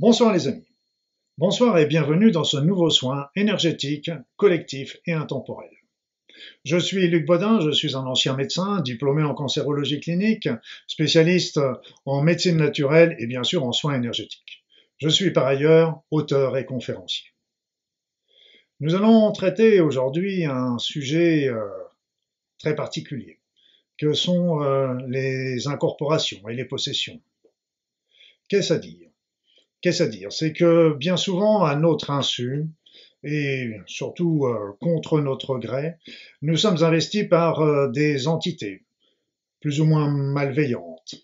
Bonsoir les amis. Bonsoir et bienvenue dans ce nouveau soin énergétique, collectif et intemporel. Je suis Luc Bodin, je suis un ancien médecin, diplômé en cancérologie clinique, spécialiste en médecine naturelle et bien sûr en soins énergétiques. Je suis par ailleurs auteur et conférencier. Nous allons traiter aujourd'hui un sujet euh, très particulier, que sont euh, les incorporations et les possessions. Qu'est-ce à dire? Qu'est-ce à dire? C'est que bien souvent, à notre insu, et surtout euh, contre notre gré, nous sommes investis par euh, des entités plus ou moins malveillantes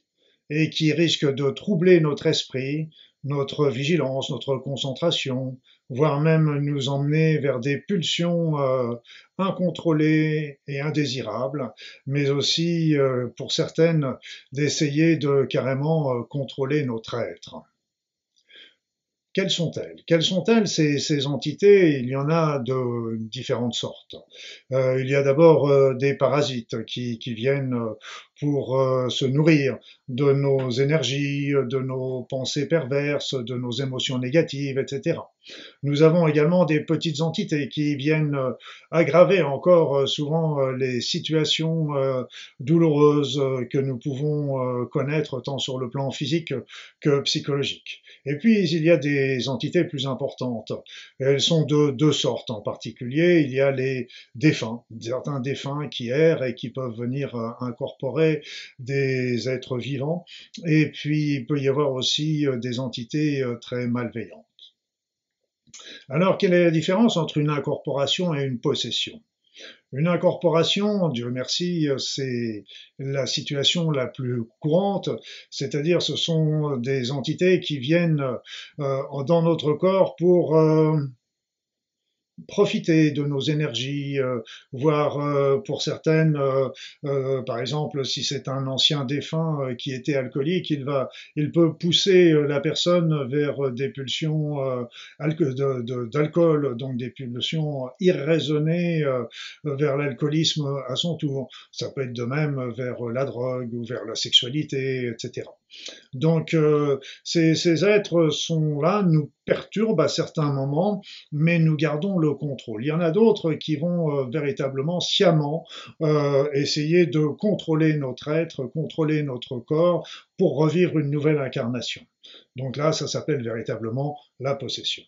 et qui risquent de troubler notre esprit, notre vigilance, notre concentration, voire même nous emmener vers des pulsions euh, incontrôlées et indésirables, mais aussi, pour certaines, d'essayer de carrément contrôler notre être. Quelles sont-elles? Quelles sont-elles ces, entités? Il y en a de différentes sortes. Euh, il y a d'abord euh, des parasites qui, qui viennent euh, pour euh, se nourrir de nos énergies, de nos pensées perverses, de nos émotions négatives, etc. Nous avons également des petites entités qui viennent euh, aggraver encore euh, souvent les situations douloureuses que nous pouvons connaître tant sur le plan physique que psychologique. Et puis il y a des entités plus importantes. Elles sont de deux sortes en particulier. Il y a les défunts, certains défunts qui errent et qui peuvent venir incorporer des êtres vivants, et puis il peut y avoir aussi euh, des entités euh, très malveillantes. Alors, quelle est la différence entre une incorporation et une possession? Une incorporation, Dieu merci, euh, c'est la situation la plus courante, c'est-à-dire ce sont des entités qui viennent dans notre corps pour profiter de nos énergies, euh, voire euh, pour certaines, euh, par exemple, si c'est un ancien défunt qui était alcoolique, il va, il peut pousser la personne vers des pulsions d'alcool, donc des pulsions irraisonnées vers l'alcoolisme à son tour. Ça peut être de même vers la drogue ou vers la sexualité, etc. Donc ces, ces êtres sont là, nous perturbent à certains moments, mais nous gardons le contrôle. Il y en a d'autres qui vont euh, véritablement sciemment euh, essayer de contrôler notre être, contrôler notre corps pour revivre une nouvelle incarnation. Donc là, ça s'appelle véritablement la possession.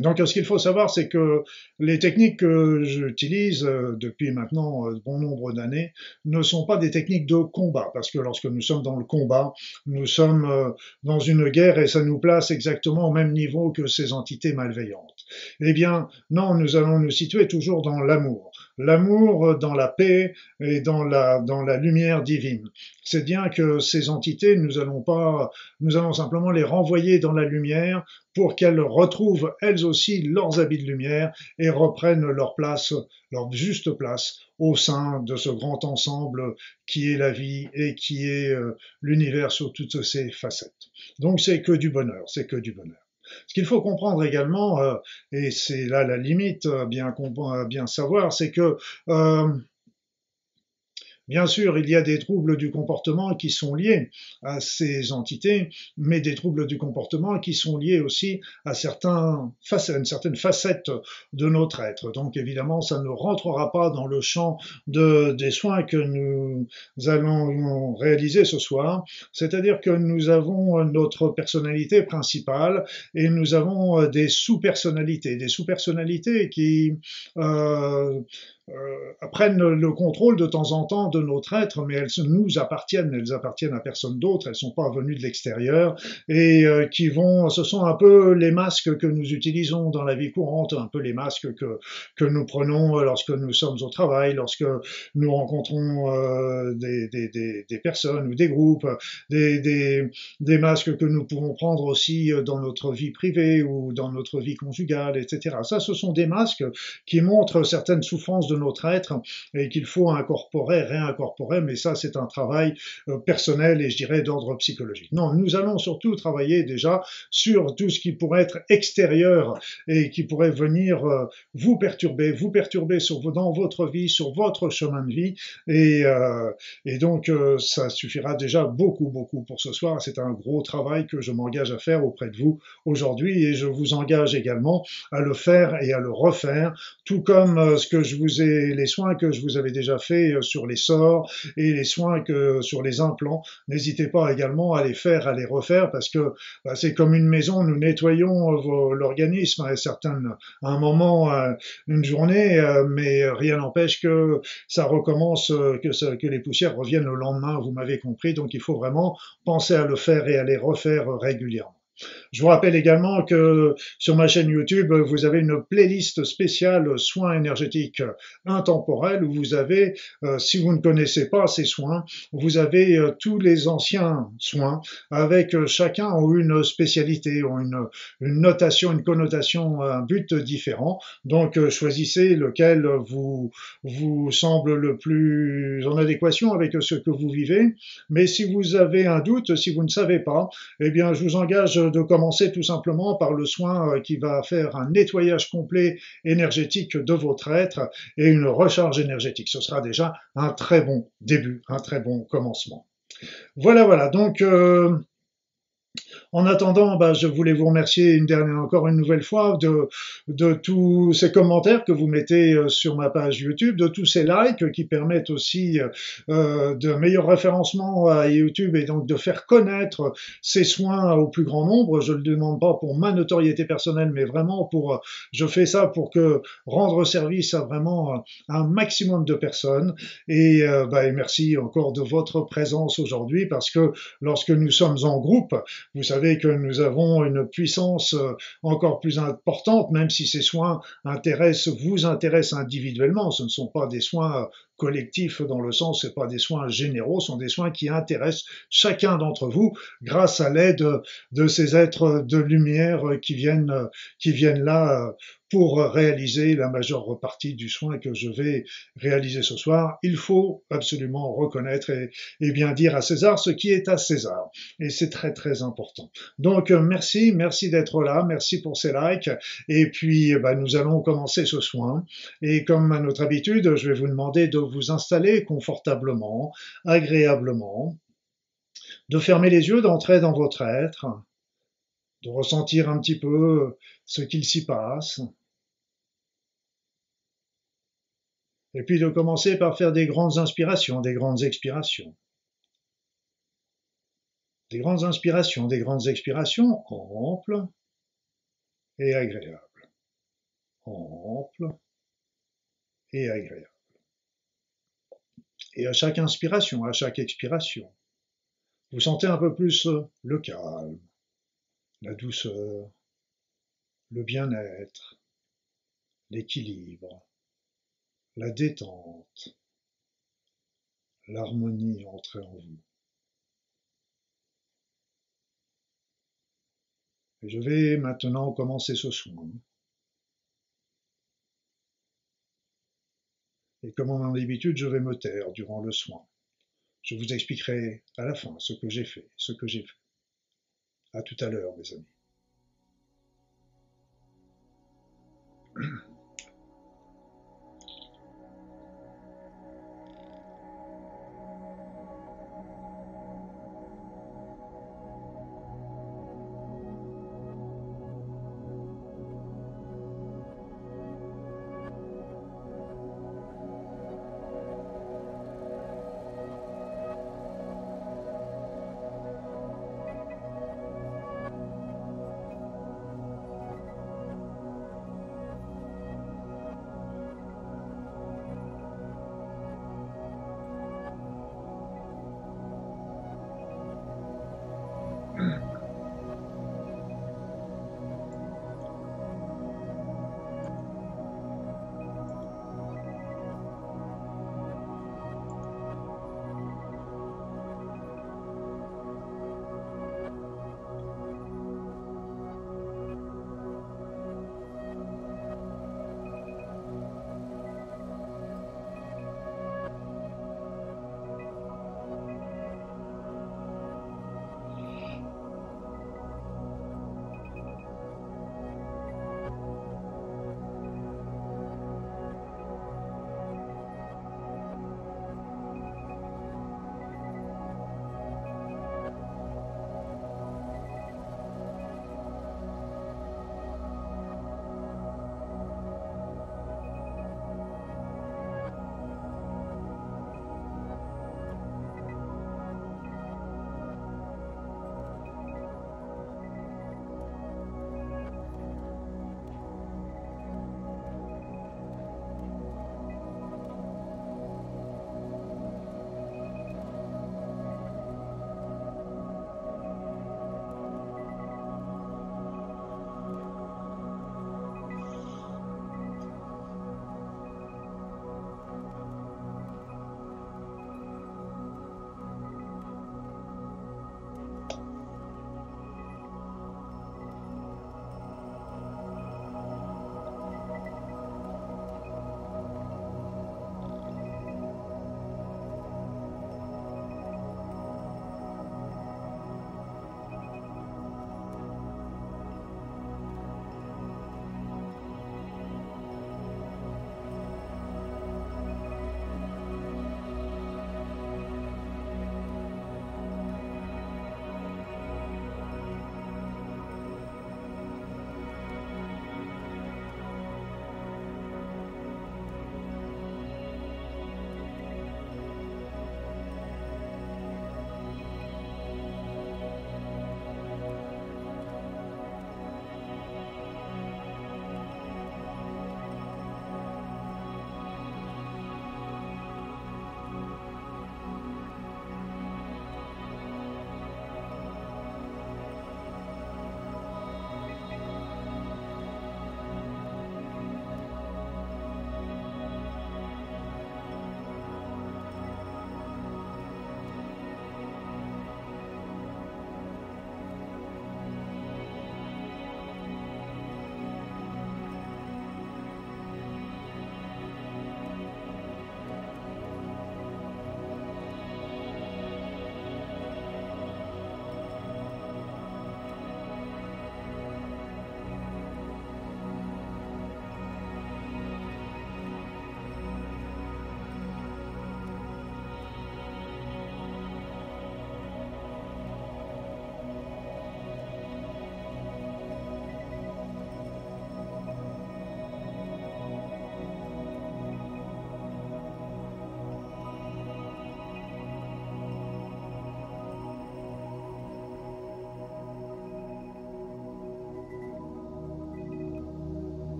Donc ce qu'il faut savoir, c'est que les techniques que j'utilise euh, depuis maintenant euh, bon nombre d'années ne sont pas des techniques de combat, parce que lorsque nous sommes dans le combat, nous sommes euh, dans une guerre et ça nous place exactement au même niveau que ces entités malveillantes. Eh bien, non, nous allons nous situer toujours dans l'amour l'amour dans la paix et dans la, dans la lumière divine. C'est bien que ces entités, nous allons pas, nous allons simplement les renvoyer dans la lumière pour qu'elles retrouvent elles aussi leurs habits de lumière et reprennent leur place, leur juste place au sein de ce grand ensemble qui est la vie et qui est euh, l'univers sous toutes ses facettes. Donc c'est que du bonheur, c'est que du bonheur. Ce qu'il faut comprendre également, euh, et c'est là la limite bien, bien savoir, c'est que euh, Bien sûr, il y a des troubles du comportement qui sont liés à ces entités, mais des troubles du comportement qui sont liés aussi à, certains, une certaine facette de notre être. Donc évidemment, ça ne rentrera pas dans le champ de, des soins que nous allons réaliser ce soir. C'est-à-dire que nous avons notre personnalité principale et nous avons des sous-personnalités, des sous-personnalités qui euh, prennent le contrôle de temps en temps de notre être, mais elles nous appartiennent, elles appartiennent à personne d'autre, elles sont pas venues de l'extérieur et euh, qui vont, ce sont un peu les masques que nous utilisons dans la vie courante, un peu les masques que que nous prenons lorsque nous sommes au travail, lorsque nous rencontrons euh, des, des, des, des, personnes ou des groupes, des, des, des masques que nous pouvons prendre aussi dans notre vie privée ou dans notre vie conjugale, etc. Ça, ce sont des masques qui montrent certaines souffrances notre être et qu'il faut incorporer, réincorporer, mais ça c'est un travail euh, personnel et je dirais d'ordre psychologique. Non, nous allons surtout travailler déjà sur tout ce qui pourrait être extérieur et qui pourrait venir euh, vous perturber, vous perturber dans votre vie, sur votre chemin de vie et, euh, et donc ça suffira déjà beaucoup, beaucoup pour ce soir. C'est un gros travail que je m'engage à faire auprès de vous aujourd'hui et je vous engage également à le faire et à le refaire, tout comme ce que je vous ai, les soins que je vous avais déjà fait sur les sorts et les soins que sur les implants. N'hésitez pas également à les faire, à les refaire, parce que bah, c'est comme une maison, nous nettoyons l'organisme à, certaines, à un moment, une journée, euh, mais rien n'empêche que ça recommence, que, que les poussières reviennent le lendemain, vous m'avez compris, donc il faut vraiment penser à le faire et à les refaire régulièrement. Je vous rappelle également que sur ma chaîne YouTube, vous avez une playlist spéciale soins énergétiques intemporels où vous avez, euh, si vous ne connaissez pas ces soins, vous avez euh, tous les anciens soins avec euh, chacun ont une spécialité, une, une, notation, une connotation, un but différent. Donc choisissez lequel vous, vous semble le plus en adéquation avec ce que vous vivez. Mais si vous avez un doute, si vous ne savez pas, eh bien je vous engage de commencer tout simplement par le soin euh, qui va faire un nettoyage complet énergétique de votre être et une recharge énergétique. Ce sera déjà un très bon début, un très bon commencement. Voilà, voilà. Donc, euh, en attendant, bah, je voulais vous remercier une dernière, encore une nouvelle fois de, de tous ces commentaires que vous mettez euh, sur ma page YouTube, de tous ces likes qui permettent aussi euh, de meilleur référencement à YouTube et donc de faire connaître ces soins au plus grand nombre. Je ne le demande pas pour ma notoriété personnelle, mais vraiment pour, je fais ça pour que rendre service à vraiment un maximum de personnes. Et, euh, bah, et merci encore de votre présence aujourd'hui parce que lorsque nous sommes en groupe, vous savez que nous avons une puissance euh, encore plus importante, même si ces soins intéressent, vous intéressent individuellement. Ce ne sont pas des soins collectifs dans le sens, c'est pas des soins généraux, ce sont des soins qui intéressent chacun d'entre vous grâce à l'aide de ces êtres de lumière qui viennent, qui viennent là pour réaliser la majeure partie du soin que je vais réaliser ce soir. Il faut absolument reconnaître et, bien dire à César ce qui est à César. Et c'est très très important. Donc merci, merci d'être là, merci pour ces likes. Et puis bah, nous allons commencer ce soin. Et comme à notre habitude, je vais vous demander de vous installer confortablement, agréablement, de fermer les yeux, d'entrer dans votre être, de ressentir un petit peu ce qu'il s'y passe, et puis de commencer par faire des grandes inspirations, des grandes expirations. Des grandes inspirations, des grandes expirations amples et agréables. Amples et agréables. Et à chaque inspiration, à chaque expiration, vous sentez un peu plus le calme, la douceur, le bien-être, l'équilibre, la détente, l'harmonie entrer en vous. Je vais maintenant commencer ce soin. Et comme en d'habitude, je vais me taire durant le soin. Je vous expliquerai à la fin ce que j'ai fait, ce que j'ai fait. À tout à l'heure, mes amis.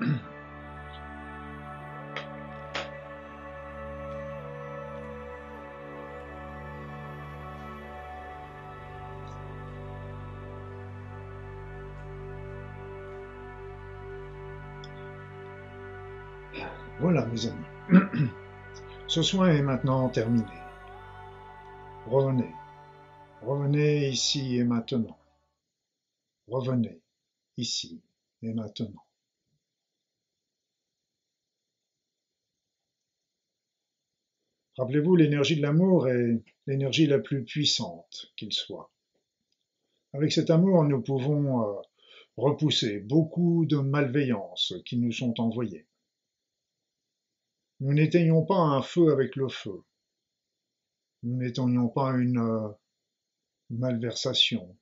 Voilà, mes amis. Ce soin est maintenant terminé. Revenez. Revenez ici et maintenant. Revenez ici et maintenant. Rappelez-vous, l'énergie de l'amour est l'énergie la plus puissante qu'il soit. Avec cet amour, nous pouvons euh, repousser beaucoup de malveillances qui nous sont envoyées. Nous n'éteignons pas un feu avec le feu. Nous n'éteignons pas une euh, malversation,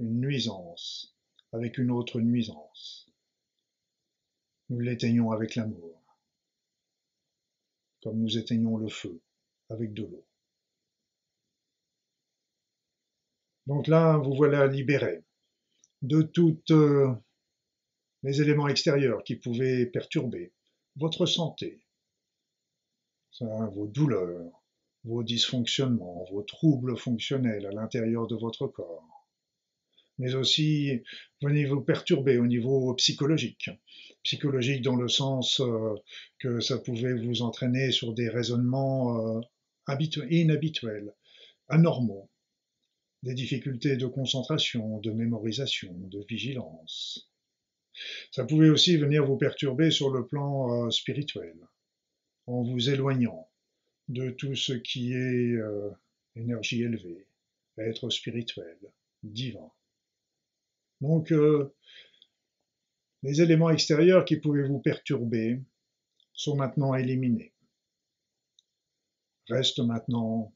une nuisance avec une autre nuisance. Nous l'éteignons avec l'amour, comme nous éteignons le feu avec de l'eau. Donc là, vous voilà libéré de tous euh, les éléments extérieurs qui pouvaient perturber votre santé, vos douleurs, vos dysfonctionnements, vos troubles fonctionnels à l'intérieur de votre corps. Mais aussi, venez vous perturber au niveau psychologique. Psychologique dans le sens euh, que ça pouvait vous entraîner sur des raisonnements euh, inhabituels, anormaux, des difficultés de concentration, de mémorisation, de vigilance. Ça pouvait aussi venir vous perturber sur le plan euh, spirituel en vous éloignant de tout ce qui est énergie élevée, être spirituel, divin. Donc, euh, les éléments extérieurs qui pouvaient vous perturber sont maintenant éliminés. Reste maintenant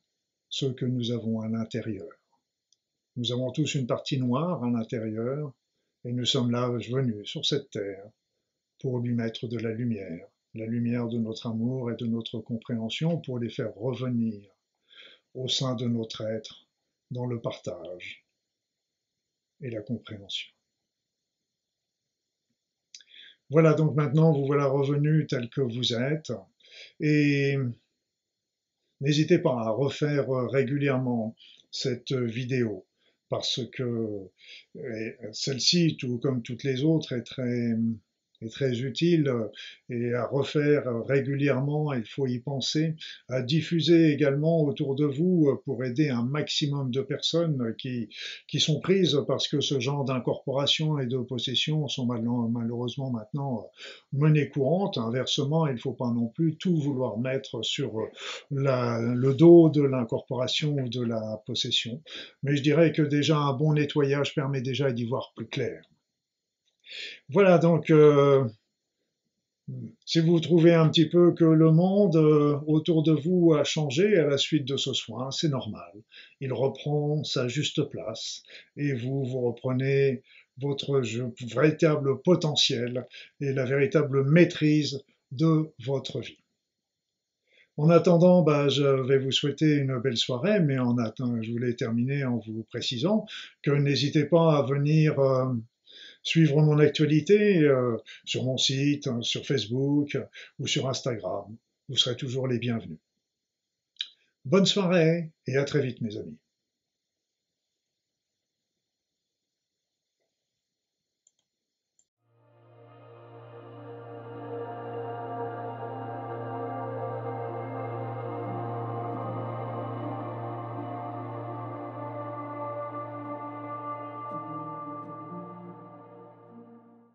ce que nous avons à l'intérieur. Nous avons tous une partie noire à l'intérieur et nous sommes là venus sur cette terre pour lui mettre de la lumière la lumière de notre amour et de notre compréhension pour les faire revenir au sein de notre être dans le partage et la compréhension. Voilà, donc maintenant vous voilà revenu tel que vous êtes et n'hésitez pas à refaire régulièrement cette vidéo parce que celle-ci, tout comme toutes les autres, est très est très utile euh, et à refaire régulièrement, il faut y penser, à diffuser également autour de vous euh, pour aider un maximum de personnes qui, qui sont prises parce que ce genre d'incorporation et de possession sont malheureusement maintenant euh, menées courantes. Inversement, il ne faut pas non plus tout vouloir mettre sur la, le dos de l'incorporation ou de la possession. Mais je dirais que déjà un bon nettoyage permet déjà d'y voir plus clair. Voilà, donc, euh, si vous trouvez un petit peu que le monde euh, autour de vous a changé à la suite de ce soin, c'est normal. Il reprend sa juste place et vous, vous reprenez votre véritable potentiel et la véritable maîtrise de votre vie. En attendant, bah, je vais vous souhaiter une belle soirée, mais en attendant, je voulais terminer en vous précisant que n'hésitez pas à venir euh, suivre mon actualité euh, sur mon site, hein, sur Facebook ou sur Instagram. Vous serez toujours les bienvenus. Bonne soirée et à très vite mes amis.